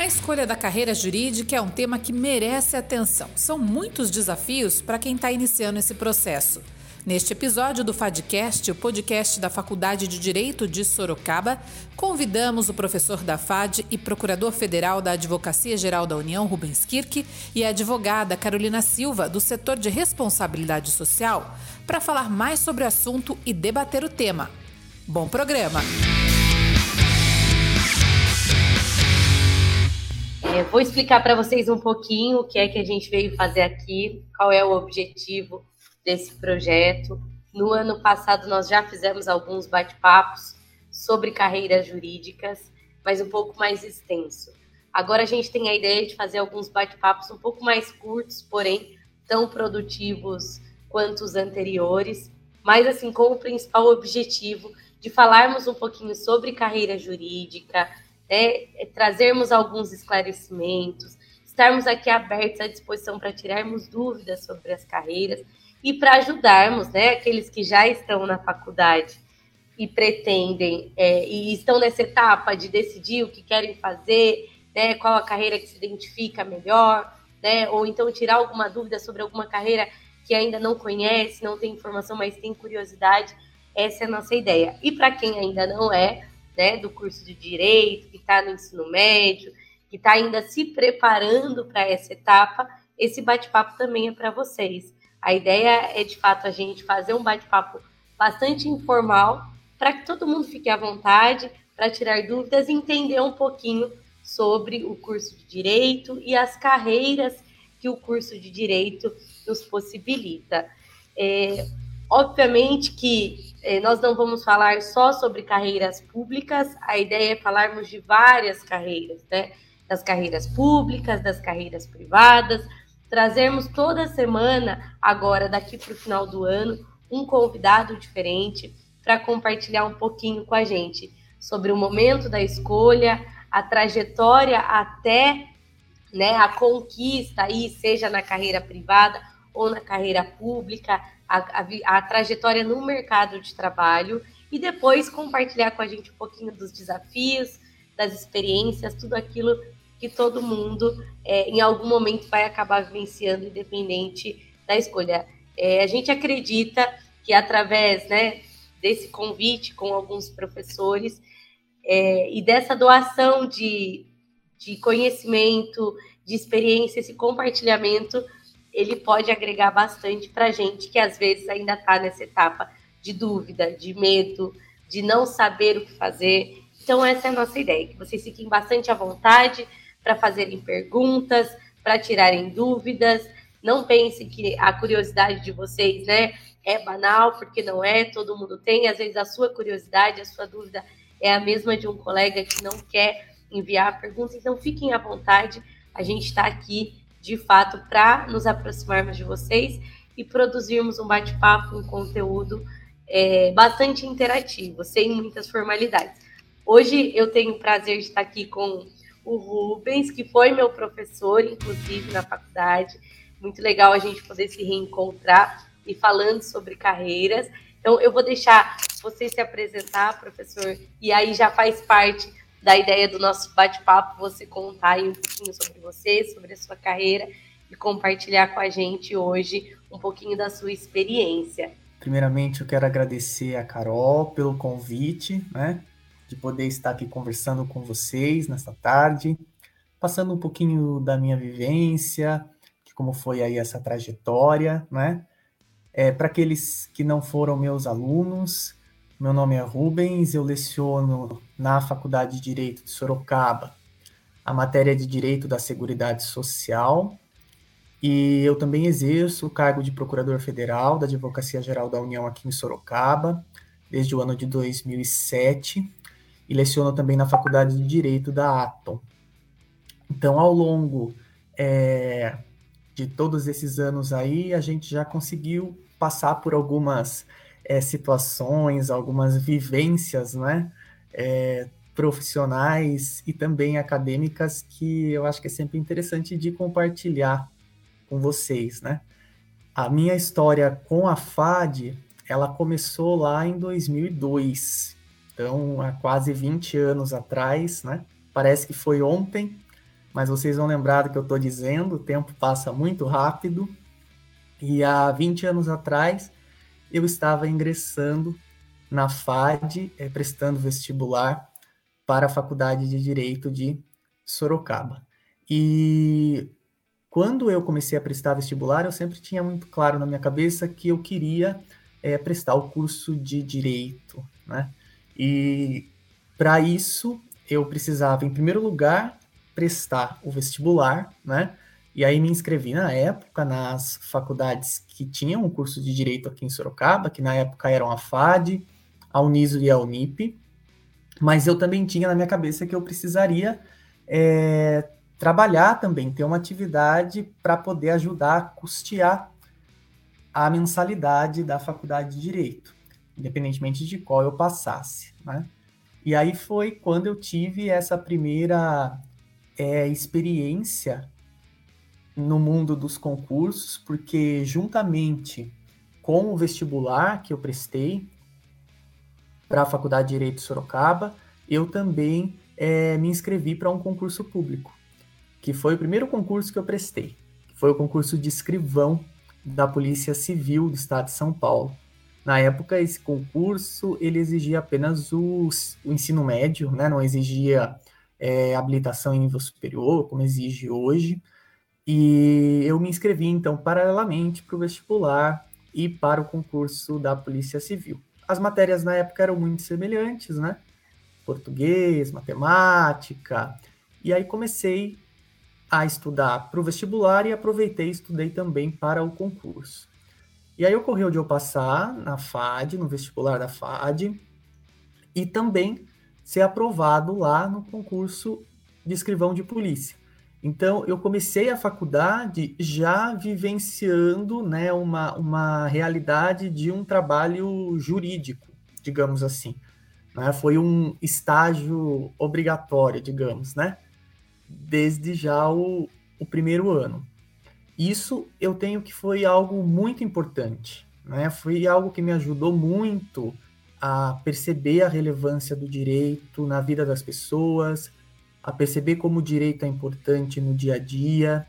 A escolha da carreira jurídica é um tema que merece atenção. São muitos desafios para quem está iniciando esse processo. Neste episódio do FADcast, o podcast da Faculdade de Direito de Sorocaba, convidamos o professor da FAD e procurador federal da Advocacia Geral da União, Rubens Kirk, e a advogada Carolina Silva, do setor de responsabilidade social, para falar mais sobre o assunto e debater o tema. Bom programa! É, vou explicar para vocês um pouquinho o que é que a gente veio fazer aqui, qual é o objetivo desse projeto. No ano passado, nós já fizemos alguns bate-papos sobre carreiras jurídicas, mas um pouco mais extenso. Agora a gente tem a ideia de fazer alguns bate-papos um pouco mais curtos, porém tão produtivos quanto os anteriores, mas assim com o principal objetivo de falarmos um pouquinho sobre carreira jurídica, né, trazermos alguns esclarecimentos, estarmos aqui abertos à disposição para tirarmos dúvidas sobre as carreiras e para ajudarmos né, aqueles que já estão na faculdade e pretendem é, e estão nessa etapa de decidir o que querem fazer, né, qual a carreira que se identifica melhor, né, ou então tirar alguma dúvida sobre alguma carreira que ainda não conhece, não tem informação, mas tem curiosidade. Essa é a nossa ideia. E para quem ainda não é, né, do curso de direito, que está no ensino médio, que está ainda se preparando para essa etapa, esse bate-papo também é para vocês. A ideia é de fato a gente fazer um bate-papo bastante informal para que todo mundo fique à vontade para tirar dúvidas e entender um pouquinho sobre o curso de direito e as carreiras que o curso de direito nos possibilita. É, obviamente que é, nós não vamos falar só sobre carreiras públicas, a ideia é falarmos de várias carreiras, né? Das carreiras públicas, das carreiras privadas, trazermos toda semana, agora daqui para o final do ano, um convidado diferente para compartilhar um pouquinho com a gente sobre o momento da escolha, a trajetória até né, a conquista aí, seja na carreira privada ou na carreira pública, a, a, a trajetória no mercado de trabalho e depois compartilhar com a gente um pouquinho dos desafios, das experiências, tudo aquilo que todo mundo é, em algum momento vai acabar vivenciando, independente da escolha. É, a gente acredita que através né, desse convite com alguns professores é, e dessa doação de, de conhecimento, de experiência, esse compartilhamento, ele pode agregar bastante para gente que às vezes ainda está nessa etapa de dúvida, de medo, de não saber o que fazer. Então, essa é a nossa ideia, que vocês fiquem bastante à vontade para fazerem perguntas, para tirarem dúvidas. Não pense que a curiosidade de vocês né, é banal, porque não é, todo mundo tem. Às vezes a sua curiosidade, a sua dúvida é a mesma de um colega que não quer enviar perguntas. Então, fiquem à vontade, a gente está aqui de fato para nos aproximarmos de vocês e produzirmos um bate-papo, um conteúdo é, bastante interativo, sem muitas formalidades. Hoje eu tenho o prazer de estar aqui com o Rubens, que foi meu professor, inclusive, na faculdade. Muito legal a gente poder se reencontrar e falando sobre carreiras. Então, eu vou deixar você se apresentar, professor, e aí já faz parte da ideia do nosso bate-papo, você contar aí um pouquinho sobre você, sobre a sua carreira e compartilhar com a gente hoje um pouquinho da sua experiência. Primeiramente, eu quero agradecer a Carol pelo convite, né, de poder estar aqui conversando com vocês nesta tarde, passando um pouquinho da minha vivência, de como foi aí essa trajetória, né, é, para aqueles que não foram meus alunos, meu nome é Rubens, eu leciono na Faculdade de Direito de Sorocaba a matéria de Direito da Seguridade Social e eu também exerço o cargo de Procurador Federal da Advocacia Geral da União aqui em Sorocaba desde o ano de 2007 e leciono também na Faculdade de Direito da Atom. Então, ao longo é, de todos esses anos aí, a gente já conseguiu passar por algumas é, situações, algumas vivências, né? É, profissionais e também acadêmicas que eu acho que é sempre interessante de compartilhar com vocês, né? A minha história com a FAD, ela começou lá em 2002, então há quase 20 anos atrás, né? Parece que foi ontem, mas vocês vão lembrar do que eu estou dizendo, o tempo passa muito rápido. E há 20 anos atrás, eu estava ingressando na FAD, é, prestando vestibular para a Faculdade de Direito de Sorocaba. E quando eu comecei a prestar vestibular, eu sempre tinha muito claro na minha cabeça que eu queria é, prestar o curso de Direito, né? E para isso, eu precisava, em primeiro lugar, prestar o vestibular, né? E aí me inscrevi na época nas faculdades que tinham o curso de direito aqui em Sorocaba, que na época eram a FAD, a Uniso e a Unip. Mas eu também tinha na minha cabeça que eu precisaria é, trabalhar também, ter uma atividade para poder ajudar a custear a mensalidade da faculdade de direito, independentemente de qual eu passasse, né? E aí foi quando eu tive essa primeira é, experiência no mundo dos concursos, porque juntamente com o vestibular que eu prestei para a Faculdade de Direito de Sorocaba, eu também é, me inscrevi para um concurso público, que foi o primeiro concurso que eu prestei. Foi o concurso de escrivão da Polícia Civil do Estado de São Paulo. Na época, esse concurso ele exigia apenas o, o ensino médio, né? não exigia é, habilitação em nível superior, como exige hoje. E eu me inscrevi, então, paralelamente para o vestibular e para o concurso da Polícia Civil. As matérias na época eram muito semelhantes, né? Português, matemática. E aí comecei a estudar para o vestibular e aproveitei e estudei também para o concurso. E aí ocorreu de eu passar na FAD, no vestibular da FAD, e também ser aprovado lá no concurso de escrivão de polícia. Então, eu comecei a faculdade já vivenciando né, uma, uma realidade de um trabalho jurídico, digamos assim. Né? Foi um estágio obrigatório, digamos, né? Desde já o, o primeiro ano. Isso eu tenho que foi algo muito importante, né? Foi algo que me ajudou muito a perceber a relevância do direito na vida das pessoas, a perceber como o direito é importante no dia a dia.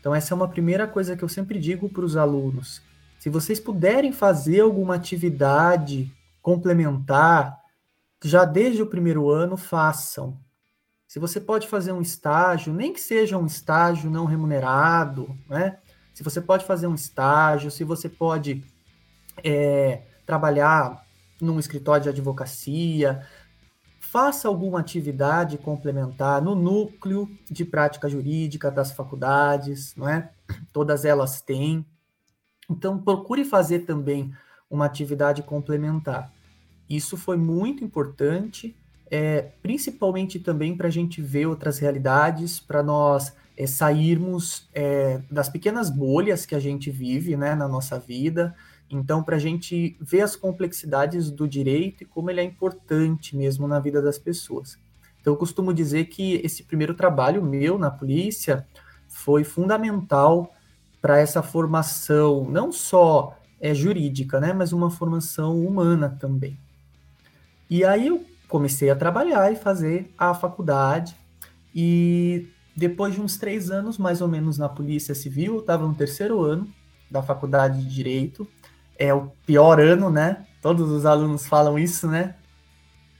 Então, essa é uma primeira coisa que eu sempre digo para os alunos. Se vocês puderem fazer alguma atividade complementar, já desde o primeiro ano, façam. Se você pode fazer um estágio, nem que seja um estágio não remunerado, né? Se você pode fazer um estágio, se você pode é, trabalhar num escritório de advocacia, faça alguma atividade complementar no núcleo de prática jurídica das faculdades, não é? Todas elas têm. Então, procure fazer também uma atividade complementar. Isso foi muito importante é, principalmente também para a gente ver outras realidades, para nós é, sairmos é, das pequenas bolhas que a gente vive né, na nossa vida. Então, para a gente ver as complexidades do direito e como ele é importante mesmo na vida das pessoas. Então, eu costumo dizer que esse primeiro trabalho meu na polícia foi fundamental para essa formação, não só é, jurídica, né, mas uma formação humana também. E aí eu comecei a trabalhar e fazer a faculdade. E depois de uns três anos, mais ou menos, na Polícia Civil, eu estava no terceiro ano da faculdade de Direito. É o pior ano, né? Todos os alunos falam isso, né?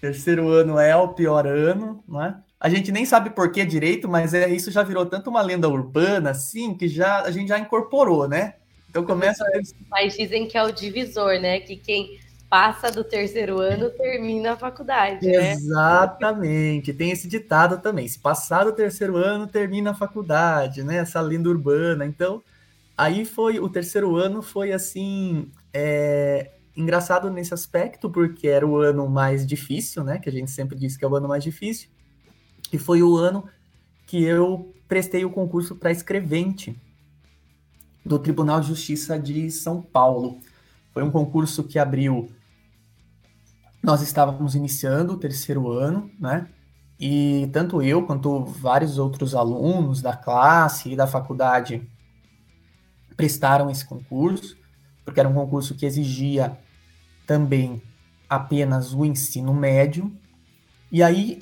Terceiro ano é o pior ano, né? A gente nem sabe por que direito, mas é, isso já virou tanto uma lenda urbana, assim, que já a gente já incorporou, né? Então começa. Mas dizem que é o divisor, né? Que quem passa do terceiro ano, termina a faculdade. Né? Exatamente, tem esse ditado também. Se passar do terceiro ano, termina a faculdade, né? Essa lenda urbana. Então, aí foi o terceiro ano foi assim é, engraçado nesse aspecto, porque era o ano mais difícil, né? Que a gente sempre diz que é o ano mais difícil. E foi o ano que eu prestei o concurso para escrevente do Tribunal de Justiça de São Paulo. Foi um concurso que abriu nós estávamos iniciando o terceiro ano, né? E tanto eu quanto vários outros alunos da classe e da faculdade prestaram esse concurso, porque era um concurso que exigia também apenas o ensino médio. E aí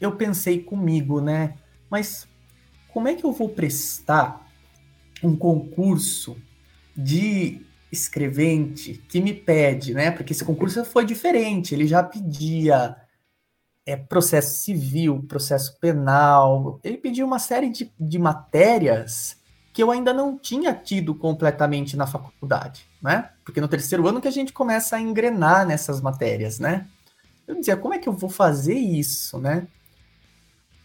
eu pensei comigo, né? Mas como é que eu vou prestar um concurso de escrevente que me pede, né? Porque esse concurso foi diferente, ele já pedia é, processo civil, processo penal, ele pediu uma série de, de matérias que eu ainda não tinha tido completamente na faculdade, né? Porque no terceiro ano que a gente começa a engrenar nessas matérias, né? Eu dizia, como é que eu vou fazer isso, né?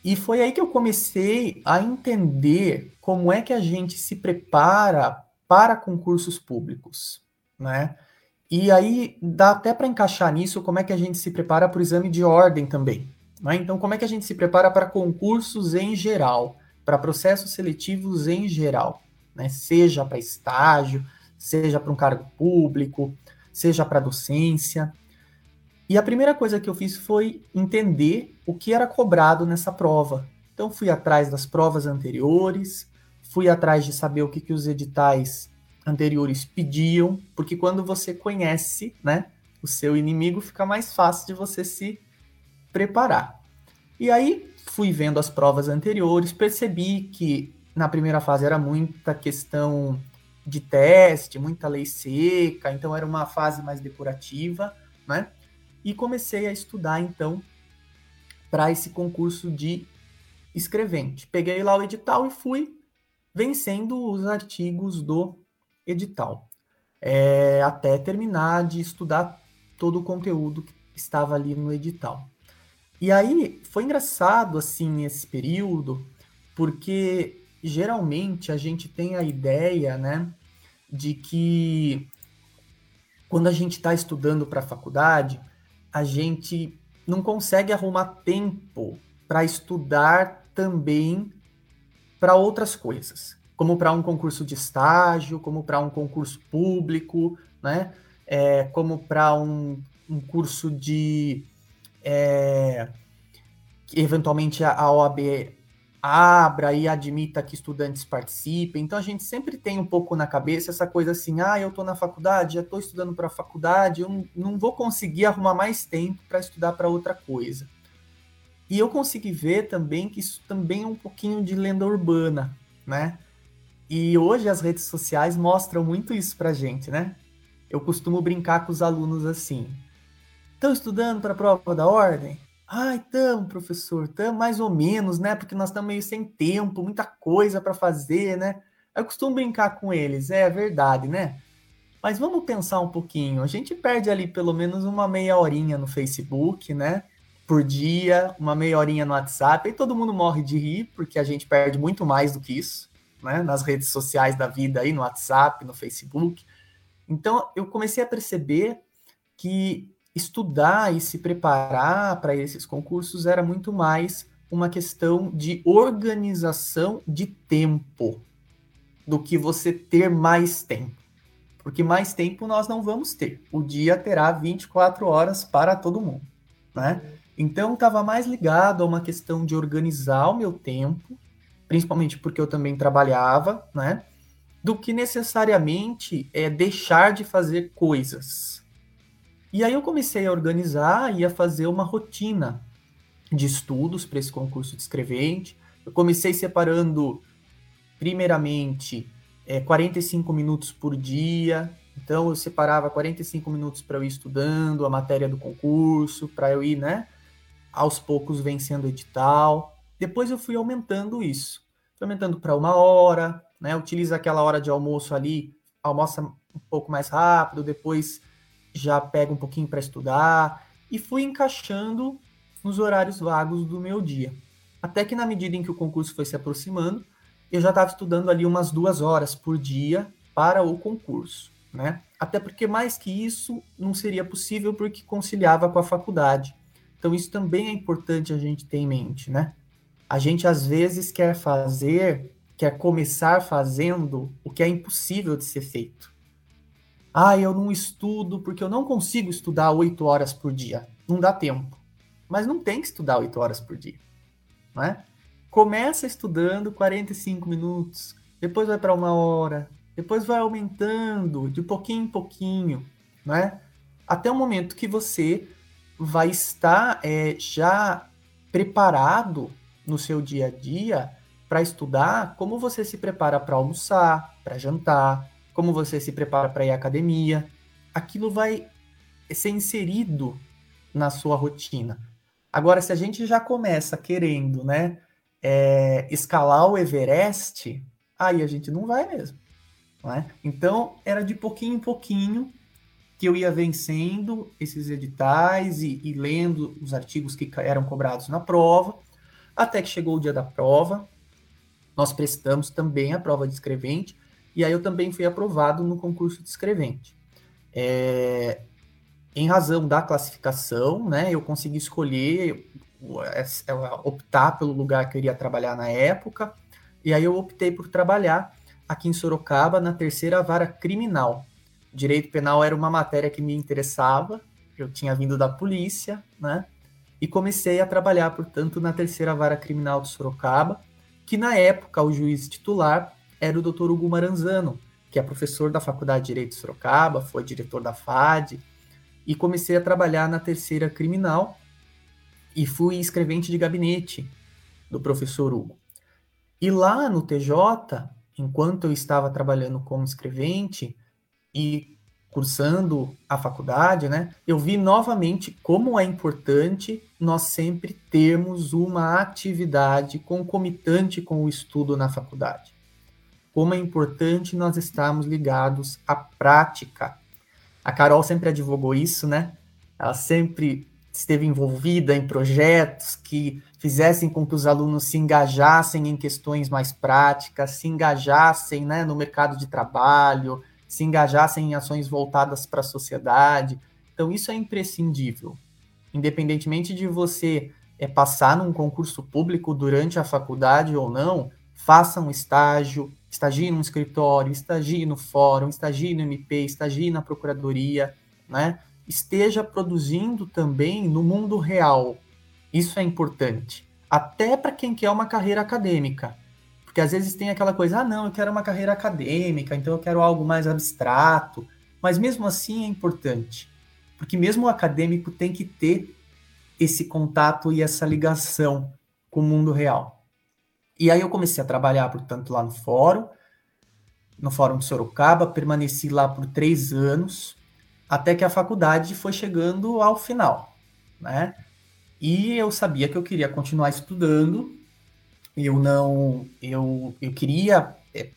E foi aí que eu comecei a entender como é que a gente se prepara para concursos públicos, né? E aí dá até para encaixar nisso como é que a gente se prepara para o exame de ordem também. Né? Então, como é que a gente se prepara para concursos em geral, para processos seletivos em geral, né? Seja para estágio, seja para um cargo público, seja para docência. E a primeira coisa que eu fiz foi entender o que era cobrado nessa prova. Então fui atrás das provas anteriores, fui atrás de saber o que, que os editais anteriores pediam, porque quando você conhece, né, o seu inimigo, fica mais fácil de você se preparar. E aí fui vendo as provas anteriores, percebi que na primeira fase era muita questão de teste, muita lei seca, então era uma fase mais depurativa, né? e comecei a estudar então para esse concurso de escrevente. Peguei lá o edital e fui vencendo os artigos do edital, é, até terminar de estudar todo o conteúdo que estava ali no edital. E aí foi engraçado assim nesse período, porque geralmente a gente tem a ideia, né, de que quando a gente está estudando para a faculdade, a gente não consegue arrumar tempo para estudar também para outras coisas, como para um concurso de estágio, como para um concurso público, né? É, como para um, um, curso de é, eventualmente a OAB abra e admita que estudantes participem. Então a gente sempre tem um pouco na cabeça essa coisa assim: ah, eu estou na faculdade, já estou estudando para a faculdade, eu não vou conseguir arrumar mais tempo para estudar para outra coisa. E eu consegui ver também que isso também é um pouquinho de lenda urbana, né? E hoje as redes sociais mostram muito isso para gente, né? Eu costumo brincar com os alunos assim: estão estudando para a prova da ordem? Ai, estamos, professor, estamos mais ou menos, né? Porque nós estamos meio sem tempo, muita coisa para fazer, né? Eu costumo brincar com eles, é verdade, né? Mas vamos pensar um pouquinho. A gente perde ali pelo menos uma meia horinha no Facebook, né? Por dia, uma meia horinha no WhatsApp, e todo mundo morre de rir, porque a gente perde muito mais do que isso, né? Nas redes sociais da vida aí, no WhatsApp, no Facebook. Então, eu comecei a perceber que estudar e se preparar para esses concursos era muito mais uma questão de organização de tempo do que você ter mais tempo. Porque mais tempo nós não vamos ter. O dia terá 24 horas para todo mundo, né? Então estava mais ligado a uma questão de organizar o meu tempo, principalmente porque eu também trabalhava, né? Do que necessariamente é deixar de fazer coisas e aí eu comecei a organizar e a fazer uma rotina de estudos para esse concurso de escrevente. Eu comecei separando, primeiramente, é, 45 minutos por dia. Então eu separava 45 minutos para eu ir estudando a matéria do concurso, para eu ir, né, aos poucos vencendo o edital. Depois eu fui aumentando isso. Fui aumentando para uma hora, né? Utiliza aquela hora de almoço ali, almoça um pouco mais rápido, depois já pego um pouquinho para estudar e fui encaixando nos horários vagos do meu dia. Até que na medida em que o concurso foi se aproximando, eu já estava estudando ali umas duas horas por dia para o concurso, né? Até porque mais que isso não seria possível porque conciliava com a faculdade. Então isso também é importante a gente ter em mente, né? A gente às vezes quer fazer, quer começar fazendo o que é impossível de ser feito. Ah, eu não estudo porque eu não consigo estudar oito horas por dia. Não dá tempo. Mas não tem que estudar oito horas por dia. Não é? Começa estudando 45 minutos, depois vai para uma hora, depois vai aumentando de pouquinho em pouquinho, não é? Até o momento que você vai estar é, já preparado no seu dia a dia para estudar como você se prepara para almoçar, para jantar, como você se prepara para ir à academia. Aquilo vai ser inserido na sua rotina. Agora, se a gente já começa querendo, né, é, escalar o Everest, aí a gente não vai mesmo. Não é? Então, era de pouquinho em pouquinho que eu ia vencendo esses editais e, e lendo os artigos que eram cobrados na prova, até que chegou o dia da prova. Nós prestamos também a prova de escrevente, e aí eu também fui aprovado no concurso de escrevente. É, em razão da classificação, né, eu consegui escolher, optar pelo lugar que eu iria trabalhar na época, e aí eu optei por trabalhar aqui em Sorocaba na terceira vara criminal, direito penal era uma matéria que me interessava, eu tinha vindo da polícia, né? E comecei a trabalhar, portanto, na terceira vara criminal de Sorocaba, que na época o juiz titular era o Dr. Hugo Maranzano, que é professor da Faculdade de Direito de Sorocaba, foi diretor da FAD, e comecei a trabalhar na terceira criminal e fui escrevente de gabinete do professor Hugo. E lá no TJ, enquanto eu estava trabalhando como escrevente, e cursando a faculdade, né, eu vi novamente como é importante nós sempre termos uma atividade concomitante com o estudo na faculdade. Como é importante nós estarmos ligados à prática. A Carol sempre advogou isso, né? Ela sempre esteve envolvida em projetos que fizessem com que os alunos se engajassem em questões mais práticas, se engajassem né, no mercado de trabalho, se engajassem em ações voltadas para a sociedade. Então, isso é imprescindível. Independentemente de você é, passar num concurso público durante a faculdade ou não, faça um estágio, estagie num escritório, estagie no fórum, estagie no MP, estagie na procuradoria, né? Esteja produzindo também no mundo real. Isso é importante. Até para quem quer uma carreira acadêmica. Porque às vezes tem aquela coisa, ah, não, eu quero uma carreira acadêmica, então eu quero algo mais abstrato. Mas mesmo assim é importante. Porque mesmo o acadêmico tem que ter esse contato e essa ligação com o mundo real. E aí eu comecei a trabalhar, portanto, lá no fórum, no Fórum de Sorocaba, permaneci lá por três anos, até que a faculdade foi chegando ao final, né? E eu sabia que eu queria continuar estudando, eu não, eu, eu queria é,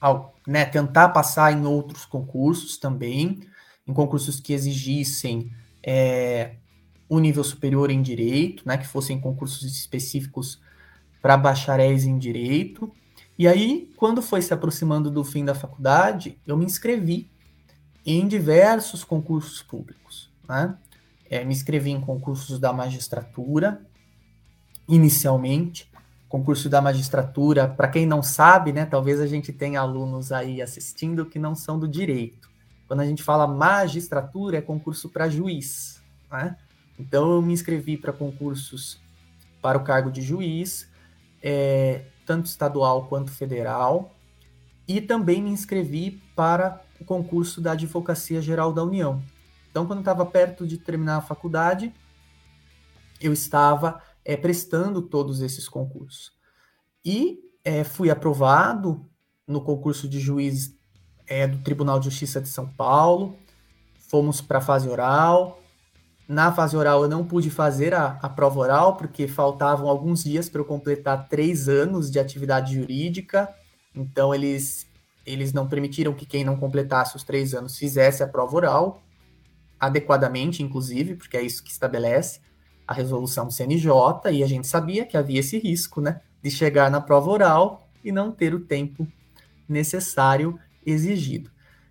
ao, né, tentar passar em outros concursos também, em concursos que exigissem é, um nível superior em direito, né, que fossem concursos específicos para bacharéis em direito. E aí, quando foi se aproximando do fim da faculdade, eu me inscrevi em diversos concursos públicos. Né? É, me inscrevi em concursos da magistratura, inicialmente, concurso da magistratura, para quem não sabe, né, talvez a gente tenha alunos aí assistindo que não são do direito. Quando a gente fala magistratura, é concurso para juiz, né? Então eu me inscrevi para concursos para o cargo de juiz, é, tanto estadual quanto federal, e também me inscrevi para o concurso da Advocacia Geral da União. Então, quando estava perto de terminar a faculdade, eu estava é, prestando todos esses concursos. E é, fui aprovado no concurso de juiz é, do Tribunal de Justiça de São Paulo, fomos para a fase oral. Na fase oral eu não pude fazer a, a prova oral, porque faltavam alguns dias para eu completar três anos de atividade jurídica, então eles, eles não permitiram que quem não completasse os três anos fizesse a prova oral, adequadamente, inclusive, porque é isso que estabelece a resolução do CNJ e a gente sabia que havia esse risco, né, de chegar na prova oral e não ter o tempo necessário exigido.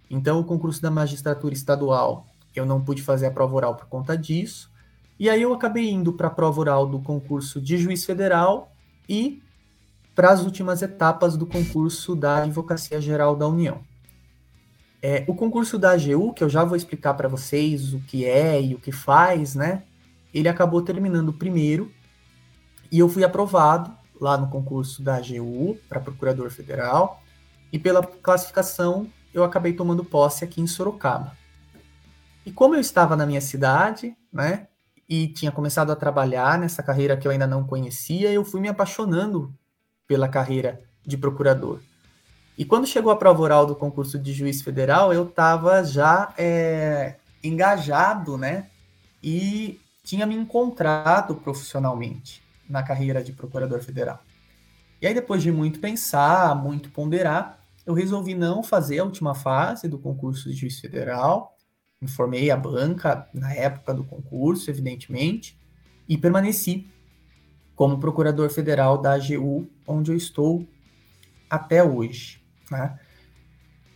Então, o concurso da magistratura estadual, eu não pude fazer a prova oral por conta disso. E aí eu acabei indo para a prova oral do concurso de juiz federal e para as últimas etapas do concurso da Advocacia Geral da União. É, o concurso da AGU, que eu já vou explicar para vocês o que é e o que faz, né? ele acabou terminando primeiro e eu fui aprovado lá no concurso da AGU para procurador federal e pela classificação eu acabei tomando posse aqui em Sorocaba. E como eu estava na minha cidade, né, e tinha começado a trabalhar nessa carreira que eu ainda não conhecia, eu fui me apaixonando pela carreira de procurador. E quando chegou a prova oral do concurso de juiz federal, eu estava já é, engajado, né? E tinha me encontrado profissionalmente na carreira de procurador federal. E aí, depois de muito pensar, muito ponderar, eu resolvi não fazer a última fase do concurso de juiz federal. Informei a banca na época do concurso, evidentemente, e permaneci como procurador federal da AGU, onde eu estou até hoje. Né?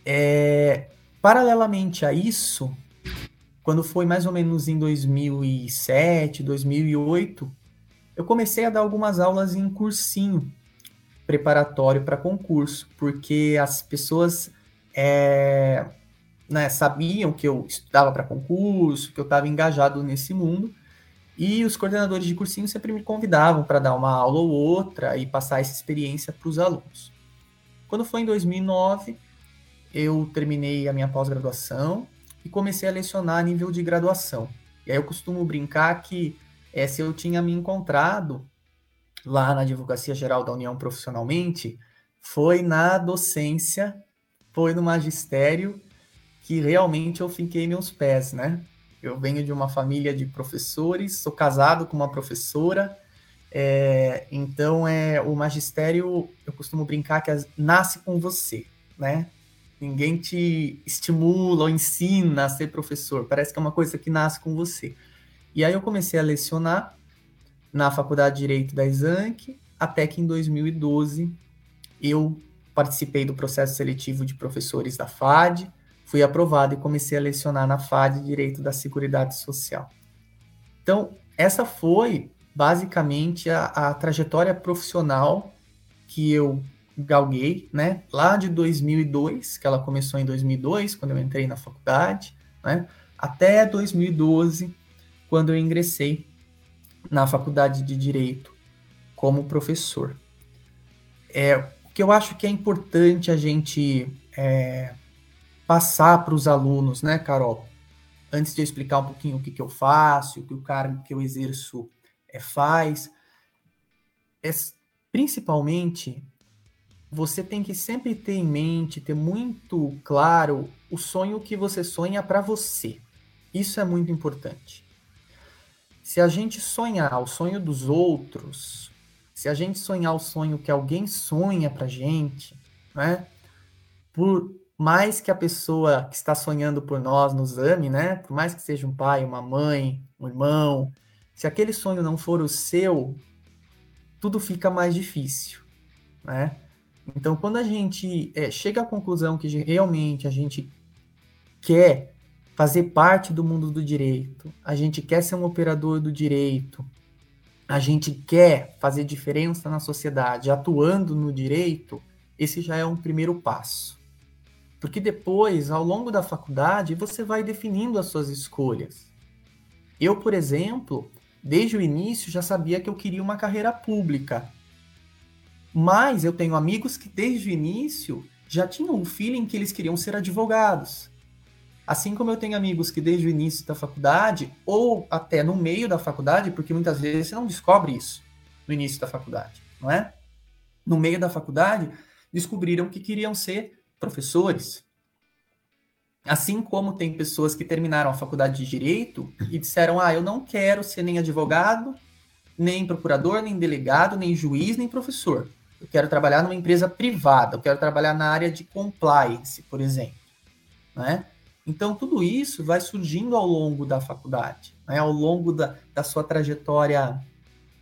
É, paralelamente a isso, quando foi mais ou menos em 2007, 2008, eu comecei a dar algumas aulas em cursinho preparatório para concurso, porque as pessoas é, né, sabiam que eu estudava para concurso, que eu estava engajado nesse mundo, e os coordenadores de cursinho sempre me convidavam para dar uma aula ou outra e passar essa experiência para os alunos. Quando foi em 2009, eu terminei a minha pós-graduação e comecei a lecionar a nível de graduação. E aí eu costumo brincar que é, se eu tinha me encontrado lá na Advocacia Geral da União profissionalmente foi na docência, foi no magistério que realmente eu finquei meus pés, né? Eu venho de uma família de professores, sou casado com uma professora, é, então é o magistério, eu costumo brincar que nasce com você, né? Ninguém te estimula ou ensina a ser professor, parece que é uma coisa que nasce com você. E aí eu comecei a lecionar na Faculdade de Direito da Exanc, até que em 2012 eu participei do processo seletivo de professores da FAD, fui aprovado e comecei a lecionar na FAD Direito da Seguridade Social. Então, essa foi basicamente a, a trajetória profissional que eu galguei, né? Lá de 2002, que ela começou em 2002, quando eu entrei na faculdade, né? Até 2012, quando eu ingressei na faculdade de Direito como professor. É, o que eu acho que é importante a gente é, passar para os alunos, né, Carol? Antes de eu explicar um pouquinho o que, que eu faço, o que o cargo que eu exerço é, faz, é, principalmente você tem que sempre ter em mente, ter muito claro o sonho que você sonha para você. Isso é muito importante. Se a gente sonhar o sonho dos outros, se a gente sonhar o sonho que alguém sonha pra gente, né? Por mais que a pessoa que está sonhando por nós nos ame, né? Por mais que seja um pai, uma mãe, um irmão, se aquele sonho não for o seu, tudo fica mais difícil, né? Então, quando a gente é, chega à conclusão que realmente a gente quer fazer parte do mundo do direito, a gente quer ser um operador do direito, a gente quer fazer diferença na sociedade atuando no direito, esse já é um primeiro passo. Porque depois, ao longo da faculdade, você vai definindo as suas escolhas. Eu, por exemplo, desde o início já sabia que eu queria uma carreira pública. Mas eu tenho amigos que desde o início já tinham o feeling que eles queriam ser advogados. Assim como eu tenho amigos que desde o início da faculdade, ou até no meio da faculdade, porque muitas vezes você não descobre isso no início da faculdade, não é? No meio da faculdade, descobriram que queriam ser professores. Assim como tem pessoas que terminaram a faculdade de direito e disseram: Ah, eu não quero ser nem advogado, nem procurador, nem delegado, nem juiz, nem professor. Eu quero trabalhar numa empresa privada, eu quero trabalhar na área de compliance, por exemplo. Né? Então, tudo isso vai surgindo ao longo da faculdade, né, ao longo da, da sua trajetória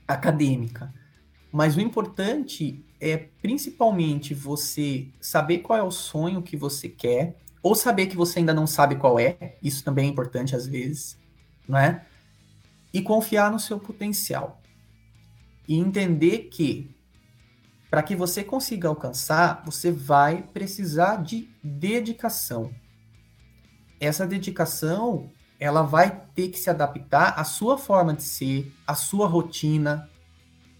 acadêmica. Mas o importante é principalmente você saber qual é o sonho que você quer, ou saber que você ainda não sabe qual é, isso também é importante às vezes, não é? E confiar no seu potencial. E entender que para que você consiga alcançar, você vai precisar de dedicação essa dedicação ela vai ter que se adaptar à sua forma de ser, à sua rotina.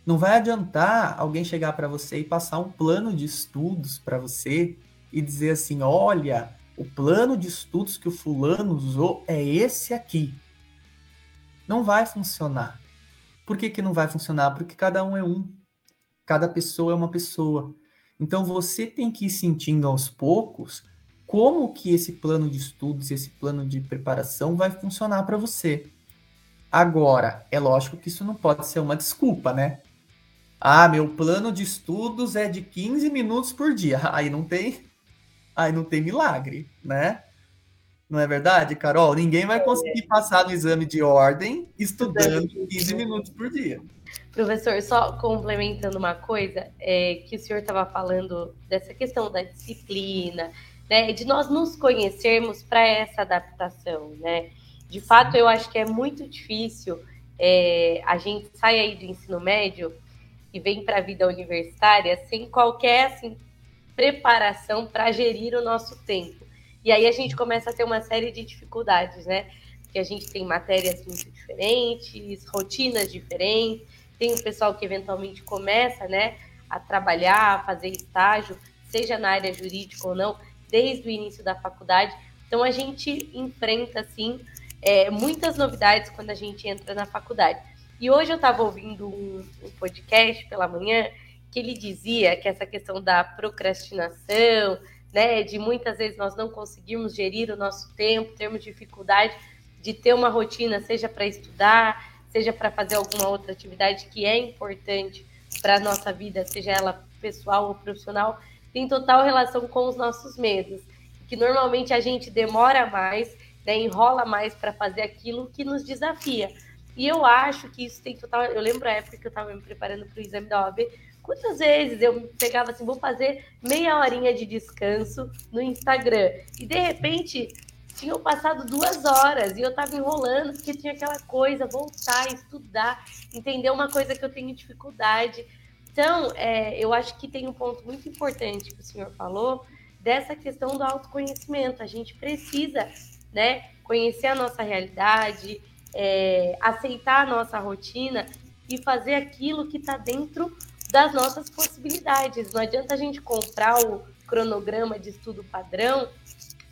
Não vai adiantar alguém chegar para você e passar um plano de estudos para você e dizer assim: olha, o plano de estudos que o fulano usou é esse aqui. Não vai funcionar. Por que, que não vai funcionar? Porque cada um é um. Cada pessoa é uma pessoa. Então você tem que ir sentindo aos poucos como que esse plano de estudos, esse plano de preparação vai funcionar para você. Agora, é lógico que isso não pode ser uma desculpa, né? Ah, meu plano de estudos é de 15 minutos por dia. Aí não tem, aí não tem milagre, né? Não é verdade, Carol? Ninguém vai conseguir passar no exame de ordem estudando 15 minutos por dia. Professor, só complementando uma coisa, é, que o senhor estava falando dessa questão da disciplina, né, de nós nos conhecermos para essa adaptação, né? De fato, eu acho que é muito difícil é, a gente sair aí do ensino médio e vem para a vida universitária sem qualquer assim, preparação para gerir o nosso tempo. E aí a gente começa a ter uma série de dificuldades, né? Porque a gente tem matérias muito diferentes, rotinas diferentes, tem o pessoal que eventualmente começa, né, a trabalhar, a fazer estágio, seja na área jurídica ou não, desde o início da faculdade. Então a gente enfrenta assim é, muitas novidades quando a gente entra na faculdade. E hoje eu estava ouvindo um, um, podcast pela manhã que ele dizia que essa questão da procrastinação, né, de muitas vezes nós não conseguirmos gerir o nosso tempo, termos dificuldade de ter uma rotina, seja para estudar, seja para fazer alguma outra atividade que é importante para a nossa vida, seja ela pessoal ou profissional, tem total relação com os nossos medos, que normalmente a gente demora mais, né, enrola mais para fazer aquilo que nos desafia. E eu acho que isso tem total. Eu lembro a época que eu estava me preparando para o exame da OAB, quantas vezes eu pegava assim, vou fazer meia horinha de descanso no Instagram. E de repente tinham passado duas horas e eu estava enrolando porque tinha aquela coisa, voltar, estudar, entender uma coisa que eu tenho dificuldade. Então, é, eu acho que tem um ponto muito importante que o senhor falou, dessa questão do autoconhecimento. A gente precisa né, conhecer a nossa realidade, é, aceitar a nossa rotina e fazer aquilo que está dentro das nossas possibilidades. Não adianta a gente comprar o cronograma de estudo padrão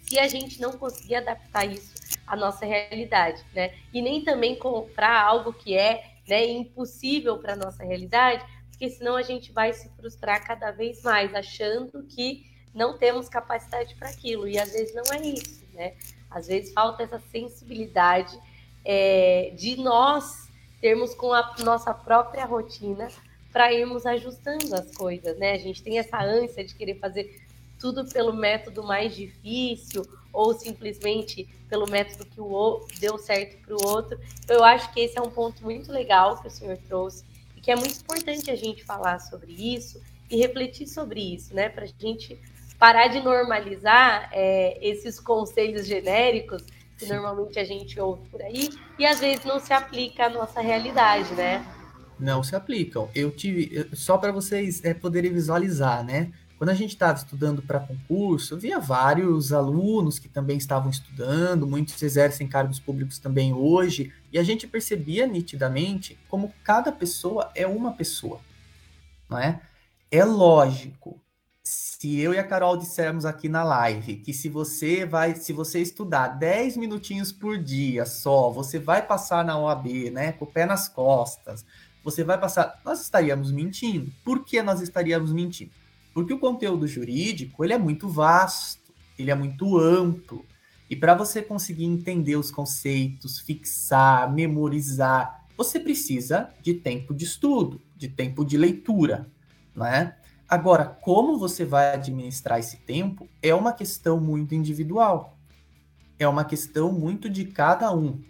se a gente não conseguir adaptar isso à nossa realidade, né? E nem também comprar algo que é né, impossível para a nossa realidade, porque senão a gente vai se frustrar cada vez mais, achando que não temos capacidade para aquilo. E às vezes não é isso, né? Às vezes falta essa sensibilidade é, de nós termos com a nossa própria rotina para irmos ajustando as coisas, né? A gente tem essa ânsia de querer fazer tudo pelo método mais difícil ou simplesmente pelo método que o deu certo para o outro. Eu acho que esse é um ponto muito legal que o senhor trouxe que é muito importante a gente falar sobre isso e refletir sobre isso, né? Para a gente parar de normalizar é, esses conselhos genéricos que normalmente a gente ouve por aí e às vezes não se aplica à nossa realidade, né? Não se aplicam. Eu tive só para vocês é, poderem visualizar, né? Quando a gente estava estudando para concurso, via vários alunos que também estavam estudando, muitos exercem cargos públicos também hoje, e a gente percebia nitidamente como cada pessoa é uma pessoa, não é? É lógico, se eu e a Carol dissermos aqui na live que se você vai, se você estudar 10 minutinhos por dia só, você vai passar na OAB, né, com o pé nas costas, você vai passar, nós estaríamos mentindo. Por que nós estaríamos mentindo? Porque o conteúdo jurídico, ele é muito vasto, ele é muito amplo. E para você conseguir entender os conceitos, fixar, memorizar, você precisa de tempo de estudo, de tempo de leitura, né? Agora, como você vai administrar esse tempo é uma questão muito individual. É uma questão muito de cada um.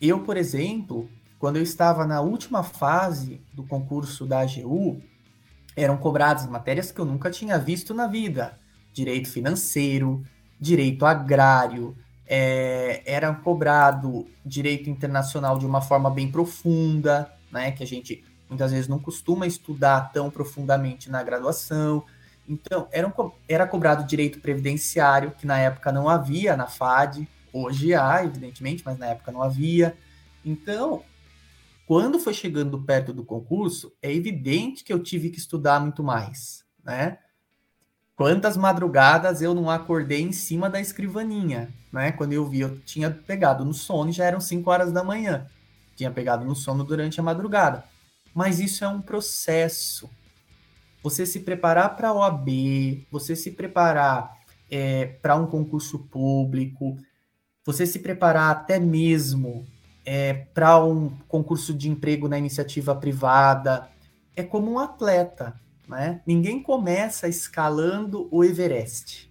Eu, por exemplo, quando eu estava na última fase do concurso da AGU, eram cobradas matérias que eu nunca tinha visto na vida: direito financeiro, direito agrário, é, era cobrado direito internacional de uma forma bem profunda, né? Que a gente muitas vezes não costuma estudar tão profundamente na graduação. Então, era, um, era cobrado direito previdenciário, que na época não havia na FAD, hoje há, evidentemente, mas na época não havia. Então, quando foi chegando perto do concurso, é evidente que eu tive que estudar muito mais, né? Quantas madrugadas eu não acordei em cima da escrivaninha, né? Quando eu vi, eu tinha pegado no sono e já eram 5 horas da manhã. Tinha pegado no sono durante a madrugada. Mas isso é um processo. você se preparar para a OAB, você se preparar é, para um concurso público, você se preparar até mesmo é, para um concurso de emprego na iniciativa privada, é como um atleta, né? Ninguém começa escalando o Everest,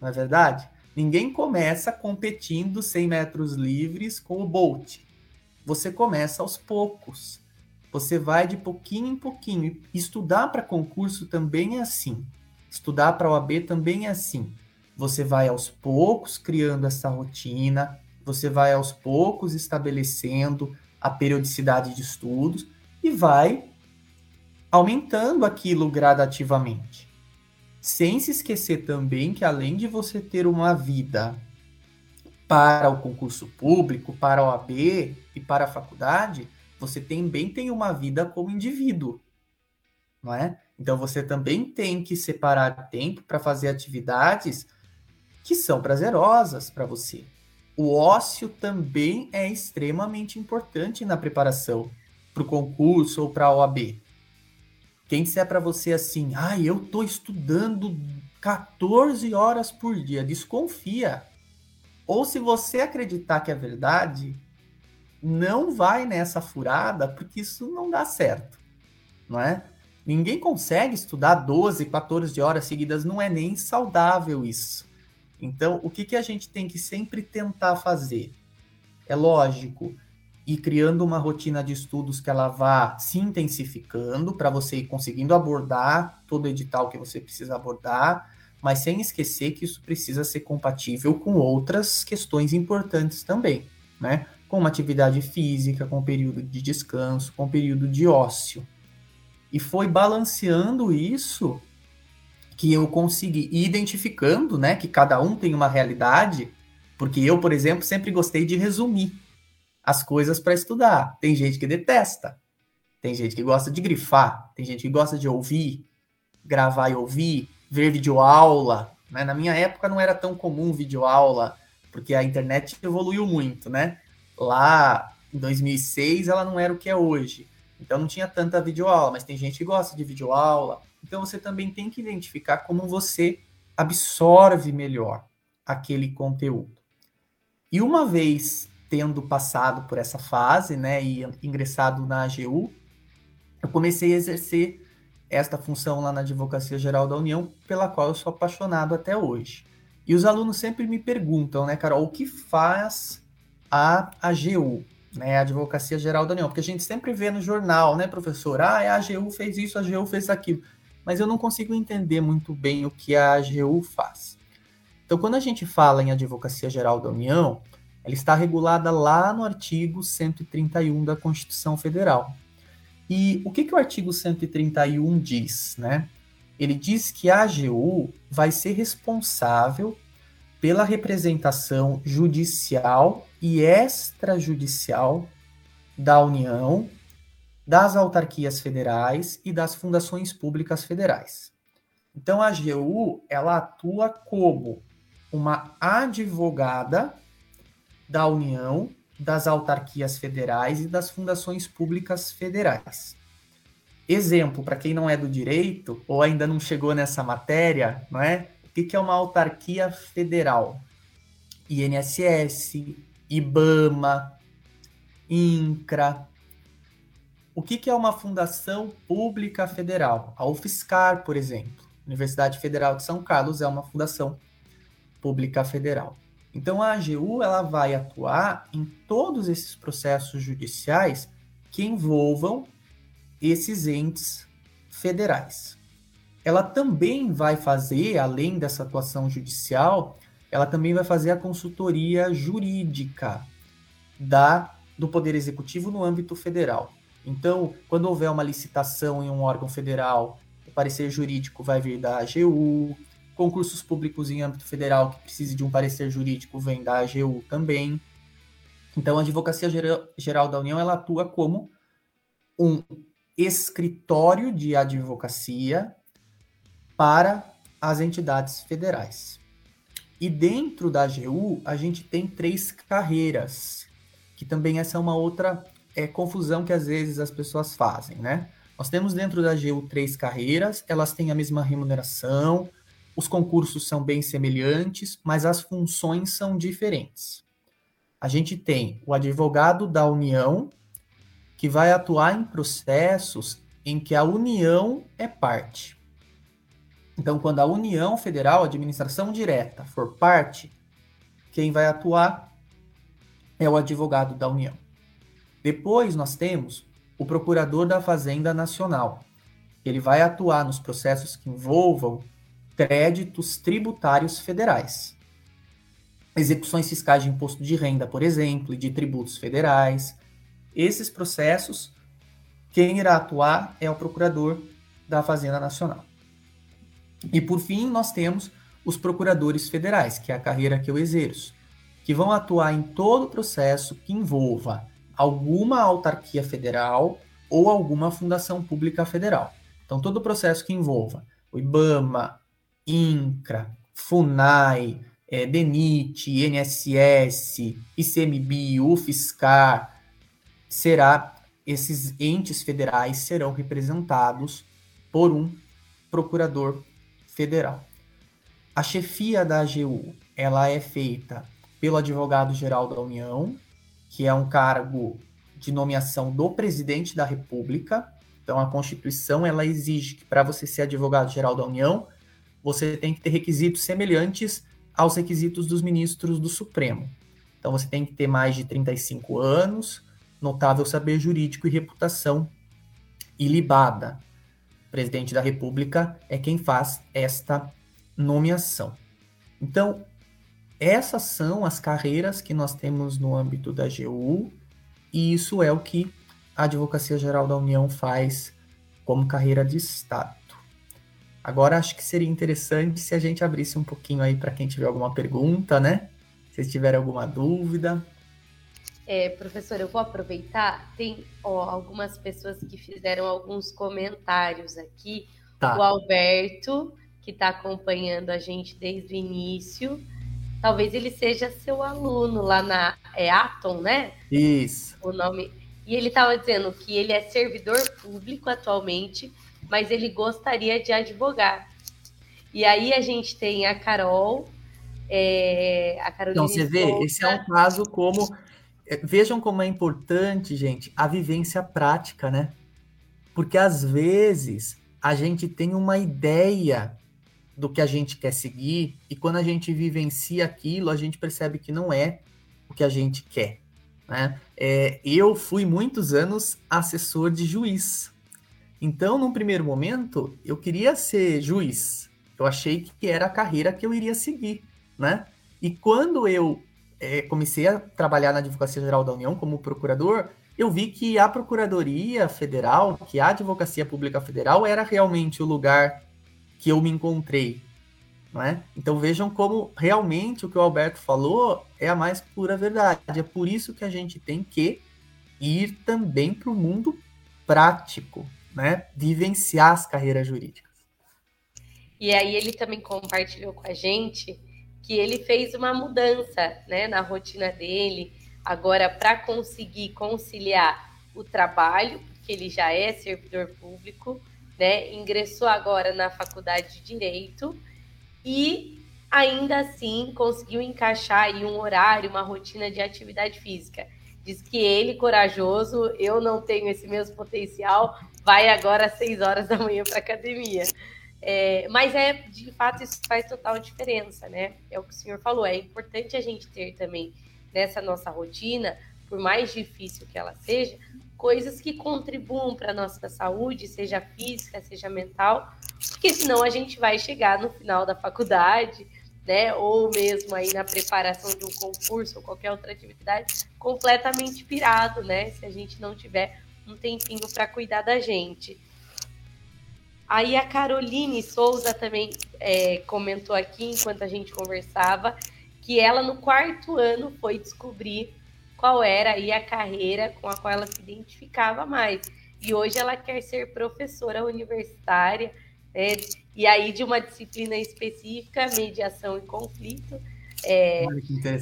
não é verdade? Ninguém começa competindo 100 metros livres com o Bolt. Você começa aos poucos. Você vai de pouquinho em pouquinho. Estudar para concurso também é assim. Estudar para OAB também é assim. Você vai aos poucos criando essa rotina, você vai aos poucos estabelecendo a periodicidade de estudos e vai aumentando aquilo gradativamente. Sem se esquecer também que além de você ter uma vida para o concurso público, para a OAB e para a faculdade, você também tem uma vida como indivíduo, não é? Então você também tem que separar tempo para fazer atividades que são prazerosas para você. O ócio também é extremamente importante na preparação para o concurso ou para a OAB. Quem disser para você assim, ah, eu estou estudando 14 horas por dia, desconfia. Ou se você acreditar que é verdade, não vai nessa furada, porque isso não dá certo, não é? Ninguém consegue estudar 12, 14 horas seguidas, não é nem saudável isso. Então, o que, que a gente tem que sempre tentar fazer? É lógico, ir criando uma rotina de estudos que ela vá se intensificando para você ir conseguindo abordar todo o edital que você precisa abordar, mas sem esquecer que isso precisa ser compatível com outras questões importantes também, né? Com uma atividade física, com um período de descanso, com um período de ócio. E foi balanceando isso que eu consegui ir identificando, né, que cada um tem uma realidade, porque eu, por exemplo, sempre gostei de resumir as coisas para estudar. Tem gente que detesta, tem gente que gosta de grifar, tem gente que gosta de ouvir, gravar e ouvir, ver videoaula. Né? Na minha época não era tão comum videoaula, porque a internet evoluiu muito, né? Lá em 2006 ela não era o que é hoje. Então não tinha tanta videoaula, mas tem gente que gosta de videoaula. Então você também tem que identificar como você absorve melhor aquele conteúdo. E uma vez tendo passado por essa fase, né, e ingressado na AGU, eu comecei a exercer esta função lá na Advocacia Geral da União, pela qual eu sou apaixonado até hoje. E os alunos sempre me perguntam, né, Carol, o que faz a AGU, né, a Advocacia Geral da União, porque a gente sempre vê no jornal, né, professor, ah, a AGU fez isso, a AGU fez aquilo, mas eu não consigo entender muito bem o que a AGU faz. Então, quando a gente fala em Advocacia Geral da União, ela está regulada lá no artigo 131 da Constituição Federal. E o que, que o artigo 131 diz, né? Ele diz que a AGU vai ser responsável pela representação judicial e extrajudicial da União, das autarquias federais e das fundações públicas federais. Então a AGU, ela atua como uma advogada da União, das autarquias federais e das fundações públicas federais. Exemplo, para quem não é do direito ou ainda não chegou nessa matéria, não é? O que é uma autarquia federal? INSS, IBAMA, INCRA. O que é uma fundação pública federal? A UFSCar, por exemplo. Universidade Federal de São Carlos é uma fundação pública federal. Então a AGU ela vai atuar em todos esses processos judiciais que envolvam esses entes federais ela também vai fazer, além dessa atuação judicial, ela também vai fazer a consultoria jurídica da do Poder Executivo no âmbito federal. Então, quando houver uma licitação em um órgão federal, o parecer jurídico vai vir da AGU, concursos públicos em âmbito federal que precise de um parecer jurídico vem da AGU também. Então, a Advocacia Geral da União ela atua como um escritório de advocacia para as entidades federais. E dentro da AGU, a gente tem três carreiras, que também essa é uma outra é, confusão que às vezes as pessoas fazem, né? Nós temos dentro da AGU três carreiras, elas têm a mesma remuneração, os concursos são bem semelhantes, mas as funções são diferentes. A gente tem o advogado da União, que vai atuar em processos em que a União é parte. Então, quando a União Federal, a administração direta, for parte, quem vai atuar é o advogado da União. Depois nós temos o procurador da Fazenda Nacional. Ele vai atuar nos processos que envolvam créditos tributários federais. Execuções fiscais de imposto de renda, por exemplo, e de tributos federais. Esses processos, quem irá atuar é o procurador da Fazenda Nacional. E por fim, nós temos os procuradores federais, que é a carreira que eu exerço, que vão atuar em todo processo que envolva alguma autarquia federal ou alguma fundação pública federal. Então, todo o processo que envolva o IBAMA, INCRA, FUNAI, é, DENIT, INSS, ICMBio, UFSCar, será, esses entes federais serão representados por um procurador federal. A chefia da AGU, ela é feita pelo advogado-geral da União, que é um cargo de nomeação do presidente da República. Então, a Constituição ela exige que para você ser advogado-geral da União, você tem que ter requisitos semelhantes aos requisitos dos ministros do Supremo. Então, você tem que ter mais de 35 anos, notável saber jurídico e reputação ilibada. Presidente da República é quem faz esta nomeação. Então, essas são as carreiras que nós temos no âmbito da GU, e isso é o que a Advocacia Geral da União faz como carreira de Estado. Agora, acho que seria interessante se a gente abrisse um pouquinho aí para quem tiver alguma pergunta, né? Se tiver alguma dúvida. É, professor, eu vou aproveitar. Tem ó, algumas pessoas que fizeram alguns comentários aqui. Tá. O Alberto, que está acompanhando a gente desde o início. Talvez ele seja seu aluno lá na é Atom, né? Isso. O nome. E ele estava dizendo que ele é servidor público atualmente, mas ele gostaria de advogar. E aí a gente tem a Carol, é, a Carolina. Então, você vê, esse é um caso como. É, vejam como é importante, gente, a vivência prática, né? Porque às vezes a gente tem uma ideia do que a gente quer seguir, e quando a gente vivencia aquilo, a gente percebe que não é o que a gente quer. Né? É, eu fui muitos anos assessor de juiz. Então, num primeiro momento, eu queria ser juiz. Eu achei que era a carreira que eu iria seguir, né? E quando eu é, comecei a trabalhar na Advocacia Geral da União como procurador, eu vi que a Procuradoria Federal, que a Advocacia Pública Federal era realmente o lugar que eu me encontrei. Não é? Então vejam como realmente o que o Alberto falou é a mais pura verdade. É por isso que a gente tem que ir também para o mundo prático, né? vivenciar as carreiras jurídicas. E aí ele também compartilhou com a gente que ele fez uma mudança né, na rotina dele, agora para conseguir conciliar o trabalho, porque ele já é servidor público, né? Ingressou agora na faculdade de Direito e ainda assim conseguiu encaixar aí um horário, uma rotina de atividade física. Diz que ele, corajoso, eu não tenho esse mesmo potencial, vai agora às 6 horas da manhã para academia. É, mas é de fato isso faz total diferença, né? É o que o senhor falou. É importante a gente ter também nessa nossa rotina, por mais difícil que ela seja, coisas que contribuam para a nossa saúde, seja física, seja mental, porque senão a gente vai chegar no final da faculdade, né, ou mesmo aí na preparação de um concurso ou qualquer outra atividade, completamente pirado, né, se a gente não tiver um tempinho para cuidar da gente. Aí a Caroline Souza também é, comentou aqui, enquanto a gente conversava, que ela no quarto ano foi descobrir qual era aí a carreira com a qual ela se identificava mais. E hoje ela quer ser professora universitária, né? e aí de uma disciplina específica, mediação e conflito. É,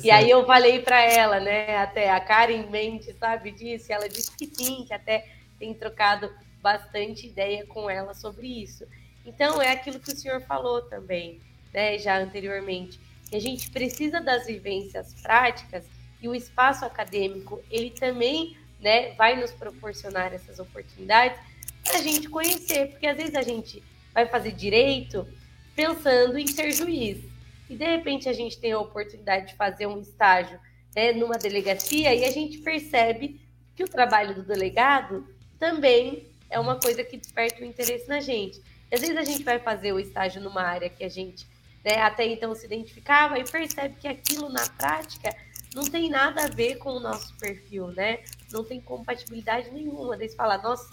e aí eu falei para ela, né? Até a Karen Mendes sabe disso, e ela disse que sim, que até tem trocado bastante ideia com ela sobre isso. Então, é aquilo que o senhor falou também, né, já anteriormente, que a gente precisa das vivências práticas e o espaço acadêmico, ele também né, vai nos proporcionar essas oportunidades para a gente conhecer, porque às vezes a gente vai fazer direito pensando em ser juiz, e de repente a gente tem a oportunidade de fazer um estágio né, numa delegacia e a gente percebe que o trabalho do delegado também é uma coisa que desperta o interesse na gente. E às vezes a gente vai fazer o estágio numa área que a gente né, até então se identificava e percebe que aquilo na prática não tem nada a ver com o nosso perfil, né? Não tem compatibilidade nenhuma. Daí você fala, nossa,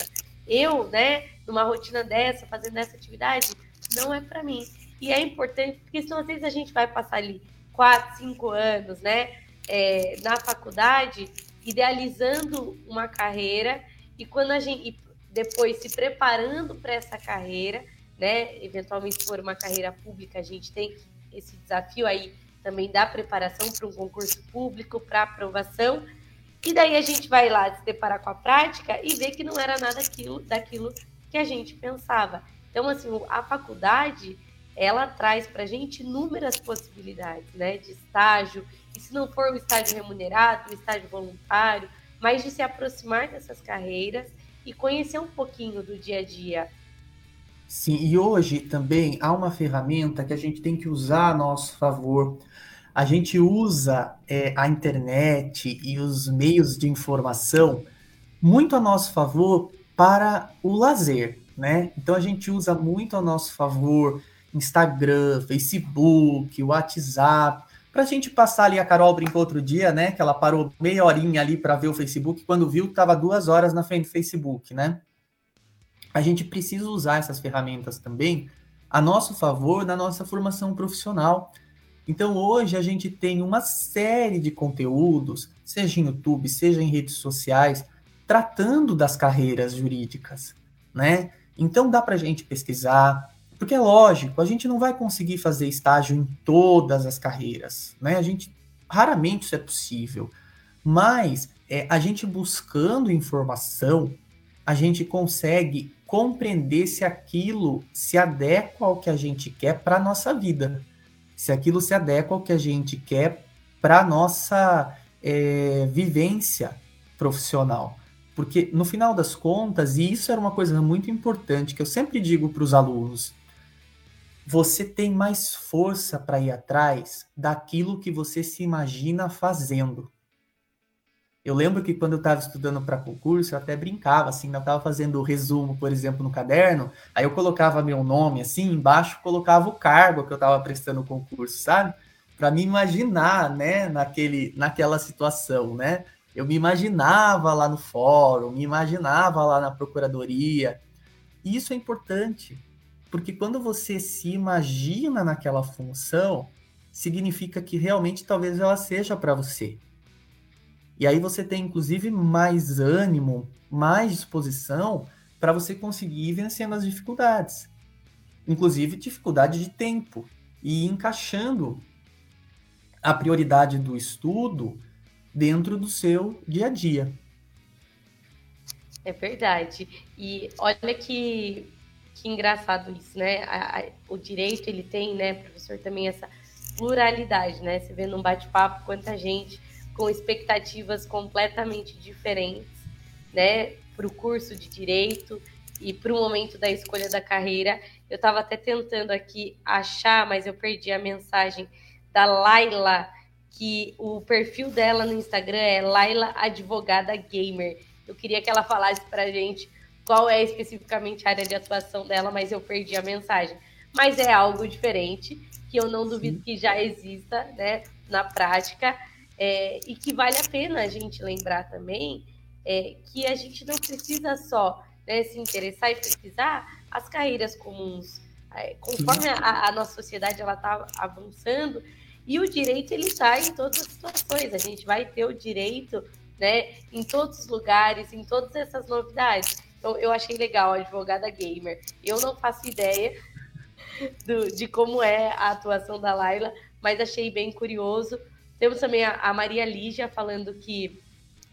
eu, né, numa rotina dessa, fazendo essa atividade, não é para mim. E é importante, porque senão às vezes a gente vai passar ali quatro, cinco anos, né, é, na faculdade, idealizando uma carreira e quando a gente depois se preparando para essa carreira, né, eventualmente se for uma carreira pública, a gente tem esse desafio aí também da preparação para um concurso público, para aprovação, e daí a gente vai lá se deparar com a prática e ver que não era nada aquilo, daquilo que a gente pensava. Então, assim, a faculdade, ela traz para a gente inúmeras possibilidades, né, de estágio, e se não for o estágio remunerado, o estágio voluntário, mas de se aproximar dessas carreiras e conhecer um pouquinho do dia a dia. Sim, e hoje também há uma ferramenta que a gente tem que usar a nosso favor. A gente usa é, a internet e os meios de informação muito a nosso favor para o lazer, né? Então a gente usa muito a nosso favor Instagram, Facebook, WhatsApp, para a gente passar ali. A Carol brincou outro dia, né? Que ela parou meia horinha ali para ver o Facebook, quando viu estava duas horas na frente do Facebook, né? A gente precisa usar essas ferramentas também a nosso favor na nossa formação profissional. Então hoje a gente tem uma série de conteúdos, seja em YouTube, seja em redes sociais, tratando das carreiras jurídicas, né? Então dá para a gente pesquisar, porque é lógico, a gente não vai conseguir fazer estágio em todas as carreiras, né? A gente raramente isso é possível, mas é, a gente buscando informação, a gente consegue compreender se aquilo se adequa ao que a gente quer para a nossa vida, se aquilo se adequa ao que a gente quer para a nossa é, vivência profissional. Porque no final das contas, e isso era uma coisa muito importante que eu sempre digo para os alunos, você tem mais força para ir atrás daquilo que você se imagina fazendo. Eu lembro que quando eu estava estudando para concurso, eu até brincava, assim, eu estava fazendo o resumo, por exemplo, no caderno, aí eu colocava meu nome, assim, embaixo colocava o cargo que eu estava prestando o concurso, sabe? Para me imaginar, né, naquele, naquela situação, né? Eu me imaginava lá no fórum, me imaginava lá na procuradoria. E isso é importante, porque quando você se imagina naquela função, significa que realmente talvez ela seja para você. E aí você tem inclusive mais ânimo, mais disposição para você conseguir ir vencendo as dificuldades. Inclusive dificuldade de tempo e encaixando a prioridade do estudo dentro do seu dia a dia. É verdade. E olha que que engraçado isso, né? A, a, o direito ele tem, né, professor, também essa pluralidade, né? Você vê num bate-papo quanta gente com expectativas completamente diferentes, né, para o curso de direito e para o momento da escolha da carreira. Eu estava até tentando aqui achar, mas eu perdi a mensagem da Laila, que o perfil dela no Instagram é Laila Advogada Gamer. Eu queria que ela falasse para gente qual é especificamente a área de atuação dela, mas eu perdi a mensagem. Mas é algo diferente, que eu não duvido Sim. que já exista né, na prática, é, e que vale a pena a gente lembrar também é, que a gente não precisa só né, se interessar e pesquisar as carreiras comuns. É, conforme a, a, nossa sociedade ela está avançando, e o direito ele está em todas as situações. A gente vai ter o direito né, em todos os lugares, em todas essas novidades. Então, eu achei legal advogada gamer. Eu não faço ideia do, de como é a atuação da Laila, mas achei bem curioso. Temos também a, a Maria Lígia falando que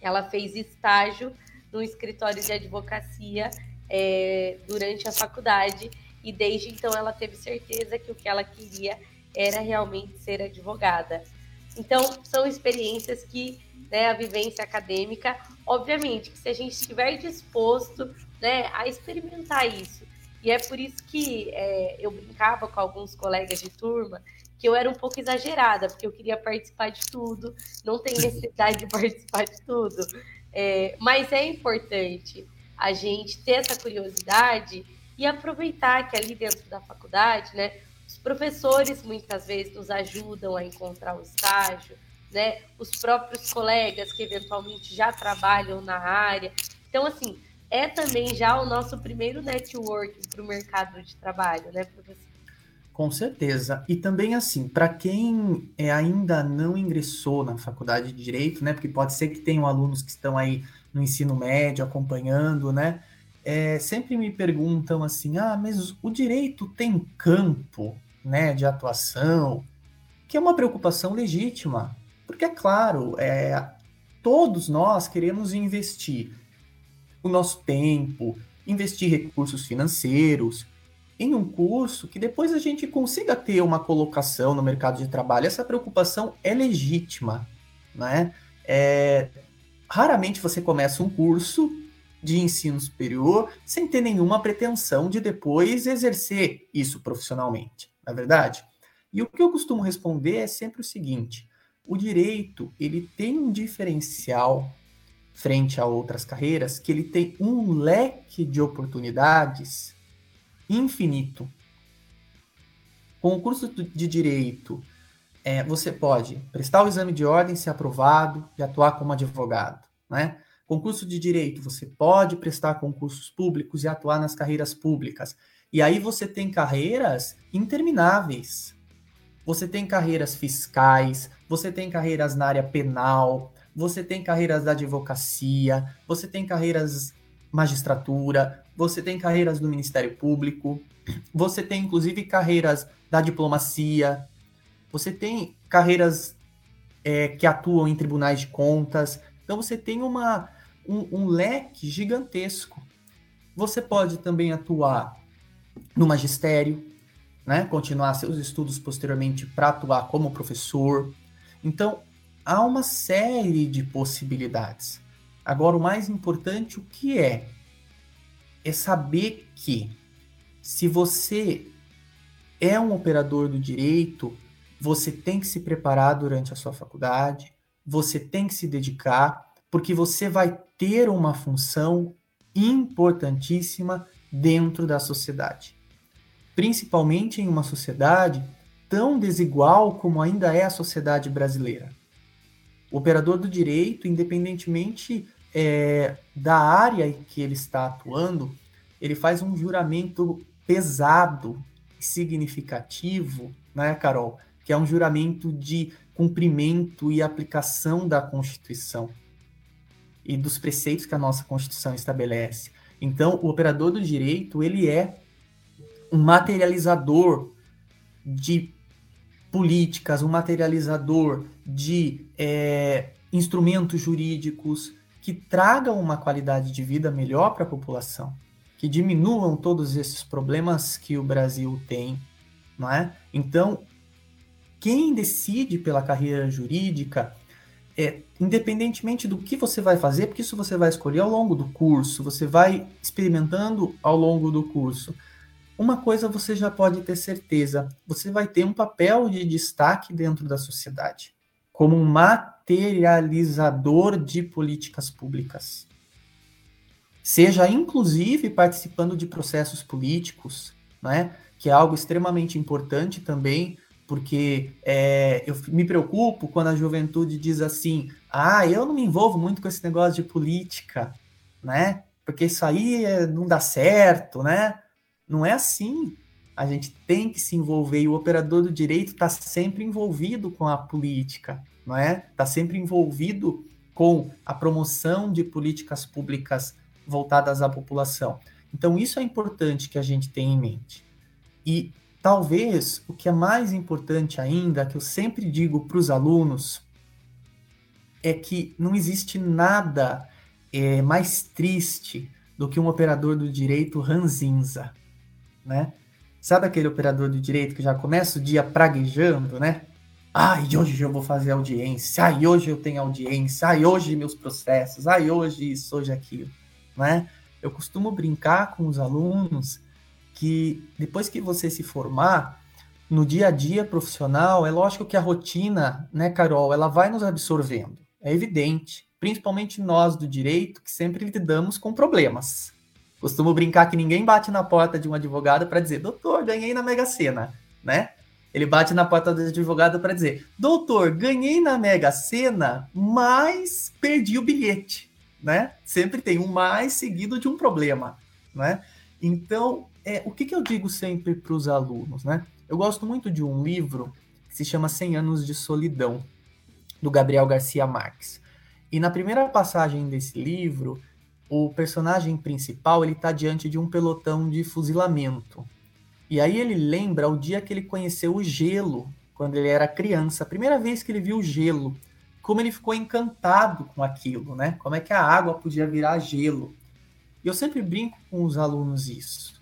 ela fez estágio no escritório de advocacia é, durante a faculdade e desde então ela teve certeza que o que ela queria era realmente ser advogada. Então, são experiências que né, a vivência acadêmica, obviamente, que se a gente estiver disposto né, a experimentar isso, e é por isso que é, eu brincava com alguns colegas de turma que eu era um pouco exagerada, porque eu queria participar de tudo, não tem necessidade de participar de tudo. É, mas é importante a gente ter essa curiosidade e aproveitar que ali dentro da faculdade, né, os professores muitas vezes nos ajudam a encontrar o estágio, né, os próprios colegas que eventualmente já trabalham na área. Então, assim, é também já o nosso primeiro networking para o mercado de trabalho, né, professor? Com certeza. E também assim, para quem é, ainda não ingressou na faculdade de direito, né? Porque pode ser que tenham alunos que estão aí no ensino médio acompanhando, né? É, sempre me perguntam assim: ah, mas o direito tem campo, né, de atuação? Que é uma preocupação legítima, porque é claro, é, todos nós queremos investir o nosso tempo, investir recursos financeiros, em um curso que depois a gente consiga ter uma colocação no mercado de trabalho. Essa preocupação é legítima, né? É, raramente você começa um curso de ensino superior sem ter nenhuma pretensão de depois exercer isso profissionalmente, não é verdade? E o que eu costumo responder é sempre o seguinte: o direito ele tem um diferencial frente a outras carreiras, que ele tem um leque de oportunidades infinito. Com o curso de direito, é, você pode prestar o exame de ordem, ser aprovado e atuar como advogado, né? Concurso de direito, você pode prestar concursos públicos e atuar nas carreiras públicas. E aí você tem carreiras intermináveis. Você tem carreiras fiscais, você tem carreiras na área penal, você tem carreiras da advocacia, você tem carreiras magistratura, você tem carreiras do Ministério Público, você tem inclusive carreiras da diplomacia, você tem carreiras é, que atuam em tribunais de contas. Então você tem uma, um, um leque gigantesco. Você pode também atuar no magistério, né? continuar seus estudos posteriormente para atuar como professor. Então, há uma série de possibilidades. Agora, o mais importante, o que é? É saber que se você é um operador do direito, você tem que se preparar durante a sua faculdade, você tem que se dedicar, porque você vai ter uma função importantíssima dentro da sociedade. Principalmente em uma sociedade tão desigual como ainda é a sociedade brasileira. O operador do direito, independentemente é, da área em que ele está atuando, ele faz um juramento pesado e significativo, né, Carol? Que é um juramento de cumprimento e aplicação da Constituição e dos preceitos que a nossa Constituição estabelece. Então, o operador do direito, ele é um materializador de políticas, um materializador de é, instrumentos jurídicos que tragam uma qualidade de vida melhor para a população, que diminuam todos esses problemas que o Brasil tem, não é? Então, quem decide pela carreira jurídica, é, independentemente do que você vai fazer, porque isso você vai escolher ao longo do curso, você vai experimentando ao longo do curso uma coisa você já pode ter certeza: você vai ter um papel de destaque dentro da sociedade, como um materializador de políticas públicas. Seja inclusive participando de processos políticos, né? que é algo extremamente importante também, porque é, eu me preocupo quando a juventude diz assim: ah, eu não me envolvo muito com esse negócio de política, né? Porque isso aí é, não dá certo, né? Não é assim. A gente tem que se envolver e o operador do direito está sempre envolvido com a política, não é? Está sempre envolvido com a promoção de políticas públicas voltadas à população. Então, isso é importante que a gente tenha em mente. E talvez o que é mais importante ainda, que eu sempre digo para os alunos, é que não existe nada é, mais triste do que um operador do direito ranzinza, né? Sabe aquele operador do direito que já começa o dia praguejando, né? Ai, hoje eu vou fazer audiência. Ai, hoje eu tenho audiência. Ai, hoje meus processos. Ai, hoje isso, hoje aquilo, né? Eu costumo brincar com os alunos que depois que você se formar, no dia a dia profissional, é lógico que a rotina, né, Carol, ela vai nos absorvendo. É evidente, principalmente nós do direito, que sempre lidamos com problemas. Costumo brincar que ninguém bate na porta de um advogado para dizer, doutor, ganhei na Mega Sena, né? Ele bate na porta do advogado para dizer, doutor, ganhei na Mega Sena, mas perdi o bilhete, né? Sempre tem um mais seguido de um problema, né? Então, é, o que, que eu digo sempre para os alunos, né? Eu gosto muito de um livro que se chama 100 Anos de Solidão, do Gabriel Garcia Marques. E na primeira passagem desse livro, o personagem principal ele está diante de um pelotão de fuzilamento. E aí ele lembra o dia que ele conheceu o gelo, quando ele era criança, a primeira vez que ele viu o gelo, como ele ficou encantado com aquilo, né? Como é que a água podia virar gelo. E eu sempre brinco com os alunos isso.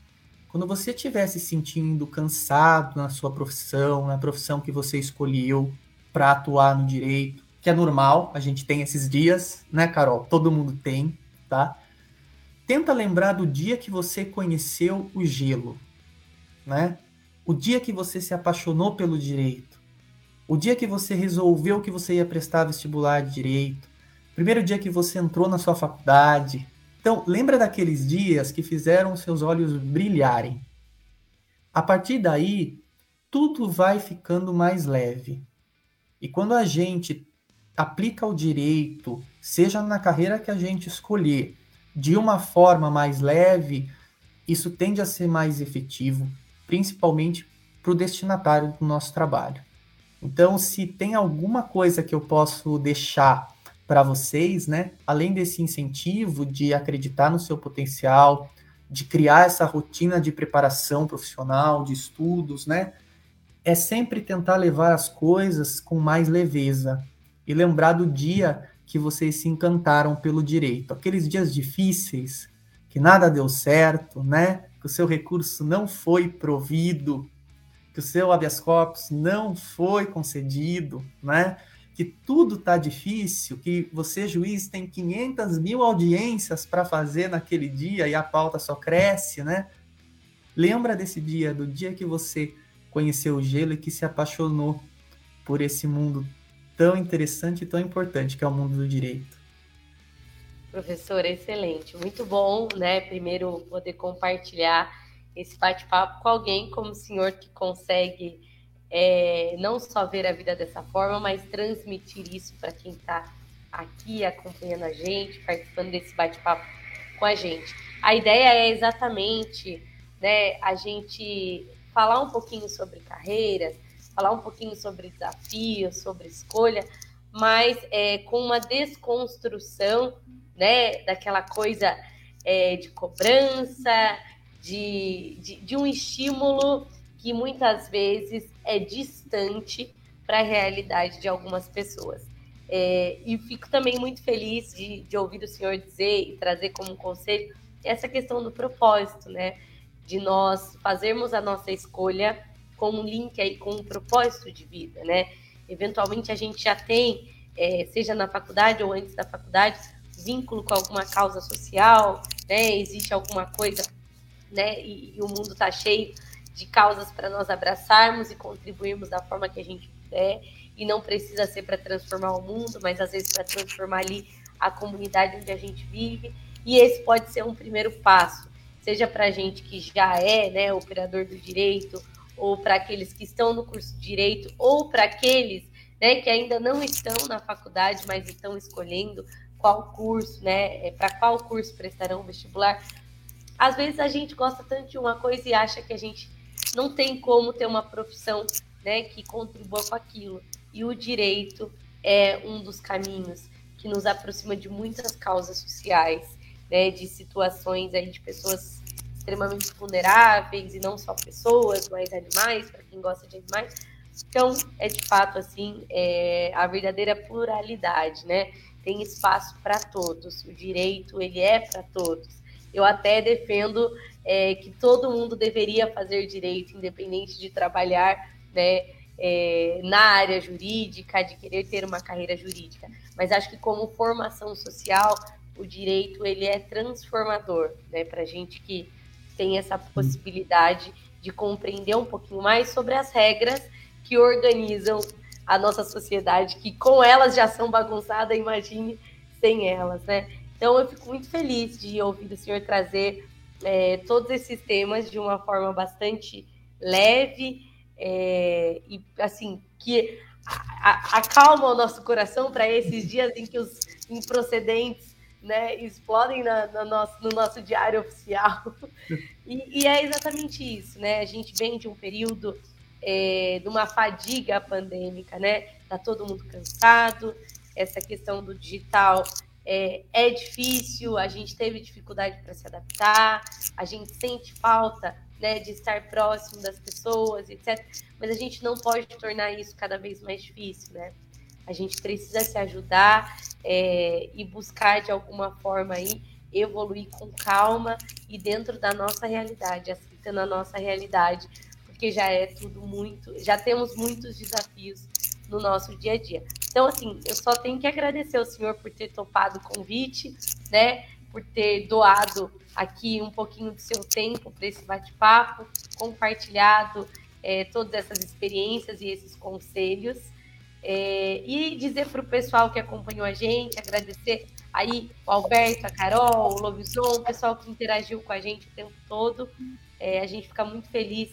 Quando você estiver se sentindo cansado na sua profissão, na profissão que você escolheu para atuar no direito, que é normal, a gente tem esses dias, né, Carol? Todo mundo tem, tá? Tenta lembrar do dia que você conheceu o gelo, né? O dia que você se apaixonou pelo direito. O dia que você resolveu que você ia prestar vestibular de direito. Primeiro dia que você entrou na sua faculdade. Então, lembra daqueles dias que fizeram seus olhos brilharem. A partir daí, tudo vai ficando mais leve. E quando a gente aplica o direito, seja na carreira que a gente escolher, de uma forma mais leve, isso tende a ser mais efetivo, principalmente para o destinatário do nosso trabalho. Então, se tem alguma coisa que eu posso deixar para vocês, né, além desse incentivo de acreditar no seu potencial, de criar essa rotina de preparação profissional, de estudos, né, é sempre tentar levar as coisas com mais leveza e lembrar do dia que vocês se encantaram pelo direito. Aqueles dias difíceis, que nada deu certo, né? Que o seu recurso não foi provido, que o seu habeas corpus não foi concedido, né? Que tudo tá difícil, que você, juiz, tem 500 mil audiências para fazer naquele dia e a pauta só cresce, né? Lembra desse dia, do dia que você conheceu o gelo e que se apaixonou por esse mundo tão interessante e tão importante que é o mundo do direito. Professor, excelente. Muito bom, né? Primeiro, poder compartilhar esse bate-papo com alguém como o senhor que consegue é, não só ver a vida dessa forma, mas transmitir isso para quem está aqui acompanhando a gente, participando desse bate-papo com a gente. A ideia é exatamente né, a gente falar um pouquinho sobre carreiras, falar um pouquinho sobre desafios, sobre escolha, mas é, com uma desconstrução né, daquela coisa é, de cobrança, de, de, de, um estímulo que muitas vezes é distante para a realidade de algumas pessoas. É, e fico também muito feliz de, de ouvir o senhor dizer e trazer como conselho essa questão do propósito, né? De nós fazermos a nossa escolha com um link aí com um propósito de vida, né? Eventualmente a gente já tem, é, seja na faculdade ou antes da faculdade, vínculo com alguma causa social, né? Existe alguma coisa, né? E, e o mundo está cheio de causas para nós abraçarmos e contribuirmos da forma que a gente puder. E não precisa ser para transformar o mundo, mas às vezes para transformar ali a comunidade onde a gente vive. E esse pode ser um primeiro passo, seja para a gente que já é né, operador do direito ou para aqueles que estão no curso de direito, ou para aqueles né, que ainda não estão na faculdade, mas estão escolhendo qual curso, né, é, para qual curso prestarão vestibular. Às vezes a gente gosta tanto de uma coisa e acha que a gente não tem como ter uma profissão né, que contribua com aquilo. E o direito é um dos caminhos que nos aproxima de muitas causas sociais, né, de situações aí de pessoas extremamente vulneráveis, e não só pessoas, mas animais, para quem gosta de animais. Então, é de fato assim, é a verdadeira pluralidade, né? Tem espaço para todos. O direito, ele é para todos. Eu até defendo é, que todo mundo deveria fazer direito, independente de trabalhar né, é, na área jurídica, de querer ter uma carreira jurídica. Mas acho que como formação social, o direito ele é transformador, né, para gente que tem essa possibilidade de compreender um pouquinho mais sobre as regras que organizam a nossa sociedade, que com elas já são bagunçadas, imagine sem elas, né? Então eu fico muito feliz de ouvir o senhor trazer é, todos esses temas de uma forma bastante leve é, e assim que acalma o nosso coração para esses dias em que os improcedentes né, explodem na, nosso, no nosso diário oficial. E, e, é exatamente isso, né? A gente vem de um período é, de uma fadiga pandêmica, né? Tá todo mundo cansado, essa questão do digital é, é difícil, a gente teve dificuldade para se adaptar, a gente sente falta né, de estar próximo das pessoas, etc. Mas a gente não pode tornar isso cada vez mais difícil, né? A gente precisa se ajudar é, e buscar de alguma forma aí evoluir com calma e dentro da nossa realidade, aceitando a nossa realidade, porque já é tudo muito, já temos muitos desafios no nosso dia a dia. Então, assim, eu só tenho que agradecer ao senhor por ter topado o convite, né? Por ter doado aqui um pouquinho do seu tempo para esse bate-papo, compartilhado é, todas essas experiências e esses conselhos. É, e dizer para o pessoal que acompanhou a gente, agradecer aí o Alberto, a Carol, o Lobison, o pessoal que interagiu com a gente o tempo todo. É, a gente fica muito feliz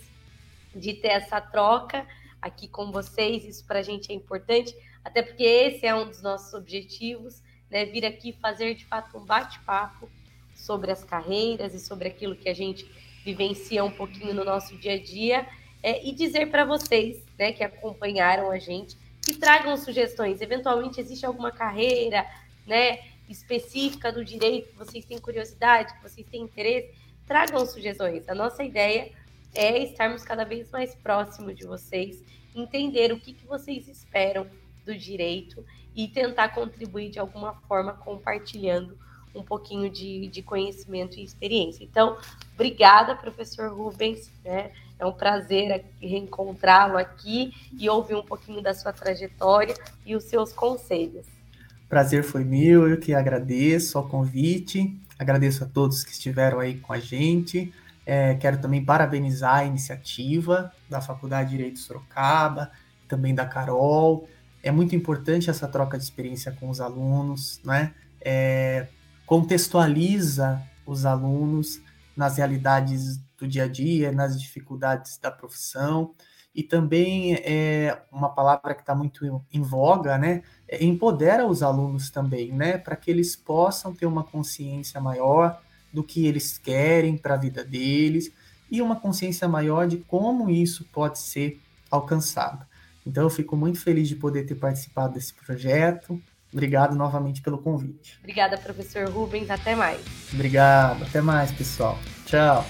de ter essa troca aqui com vocês. Isso para a gente é importante, até porque esse é um dos nossos objetivos, né? Vir aqui fazer de fato um bate-papo sobre as carreiras e sobre aquilo que a gente vivencia um pouquinho no nosso dia a dia. É, e dizer para vocês, né, que acompanharam a gente, que tragam sugestões. Eventualmente existe alguma carreira, né, específica do direito que vocês têm curiosidade, que vocês têm interesse, tragam sugestões. A nossa ideia é estarmos cada vez mais próximos de vocês, entender o que, que vocês esperam do direito e tentar contribuir de alguma forma compartilhando um pouquinho de, de conhecimento e experiência. Então, obrigada, professor Rubens. Né? É um prazer reencontrá-lo aqui e ouvir um pouquinho da sua trajetória e os seus conselhos. Prazer foi meu, eu que agradeço ao convite, agradeço a todos que estiveram aí com a gente. É, quero também parabenizar a iniciativa da Faculdade de Direito Sorocaba, também da Carol. É muito importante essa troca de experiência com os alunos, né? É, contextualiza os alunos nas realidades do dia a dia, nas dificuldades da profissão, e também é uma palavra que está muito em voga, né? É, empodera os alunos também, né? Para que eles possam ter uma consciência maior do que eles querem para a vida deles e uma consciência maior de como isso pode ser alcançado. Então, eu fico muito feliz de poder ter participado desse projeto. Obrigado novamente pelo convite. Obrigada, professor Rubens. Até mais. Obrigado. Até mais, pessoal. Tchau.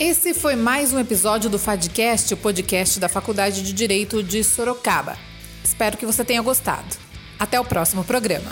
Esse foi mais um episódio do Fadcast, o podcast da Faculdade de Direito de Sorocaba. Espero que você tenha gostado. Até o próximo programa.